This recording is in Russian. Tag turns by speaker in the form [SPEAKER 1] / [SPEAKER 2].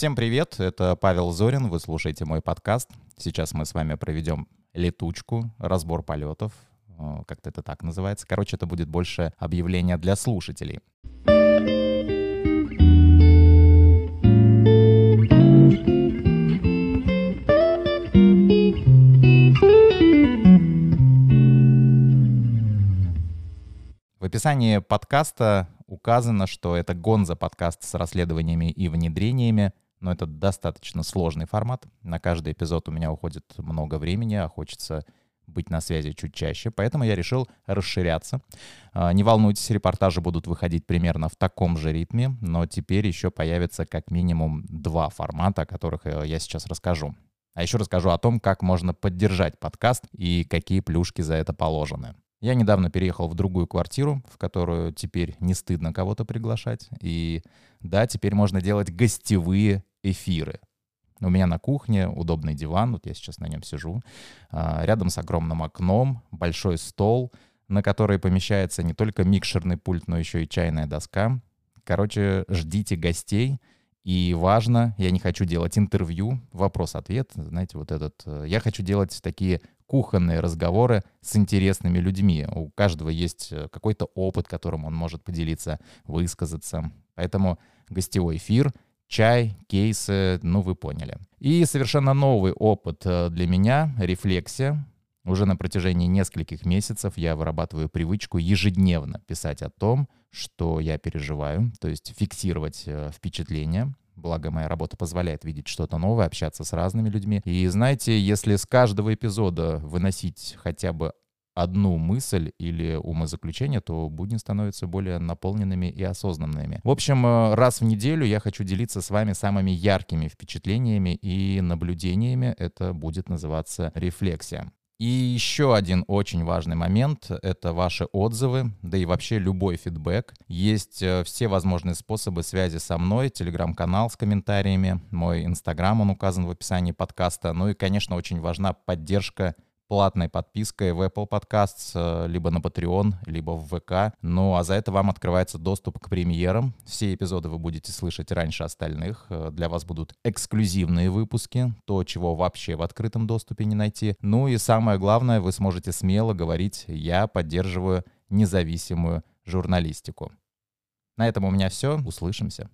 [SPEAKER 1] Всем привет, это Павел Зорин, вы слушаете мой подкаст. Сейчас мы с вами проведем летучку, разбор полетов, э, как-то это так называется. Короче, это будет больше объявление для слушателей. В описании подкаста указано, что это Гонза подкаст с расследованиями и внедрениями, но это достаточно сложный формат. На каждый эпизод у меня уходит много времени, а хочется быть на связи чуть чаще, поэтому я решил расширяться. А, не волнуйтесь, репортажи будут выходить примерно в таком же ритме, но теперь еще появится как минимум два формата, о которых э, я сейчас расскажу. А еще расскажу о том, как можно поддержать подкаст и какие плюшки за это положены. Я недавно переехал в другую квартиру, в которую теперь не стыдно кого-то приглашать. И да, теперь можно делать гостевые эфиры. У меня на кухне удобный диван, вот я сейчас на нем сижу. А, рядом с огромным окном большой стол, на который помещается не только микшерный пульт, но еще и чайная доска. Короче, ждите гостей. И важно, я не хочу делать интервью, вопрос-ответ, знаете, вот этот. Э, я хочу делать такие кухонные разговоры с интересными людьми. У каждого есть э, какой-то опыт, которым он может поделиться, высказаться. Поэтому гостевой эфир, чай, кейсы, ну вы поняли. И совершенно новый опыт э, для меня — рефлексия. Уже на протяжении нескольких месяцев я вырабатываю привычку ежедневно писать о том, что я переживаю, то есть фиксировать э, впечатления, Благо, моя работа позволяет видеть что-то новое, общаться с разными людьми. И знаете, если с каждого эпизода выносить хотя бы одну мысль или умозаключение, то будни становятся более наполненными и осознанными. В общем, э, раз в неделю я хочу делиться с вами самыми яркими впечатлениями и наблюдениями. Это будет называться рефлексия. И еще один очень важный момент — это ваши отзывы, да и вообще любой фидбэк. Есть э, все возможные способы связи со мной, телеграм-канал с комментариями, мой инстаграм, он указан в описании подкаста. Ну и, конечно, очень важна поддержка платной подпиской в Apple Podcasts, э, либо на Patreon, либо в ВК. Ну а за это вам открывается доступ к премьерам. Все эпизоды вы будете слышать раньше остальных. Э, для вас будут эксклюзивные выпуски, то, чего вообще в открытом доступе не найти. Ну и самое главное, вы сможете смело говорить «я поддерживаю независимую журналистику». На этом у меня все. Услышимся.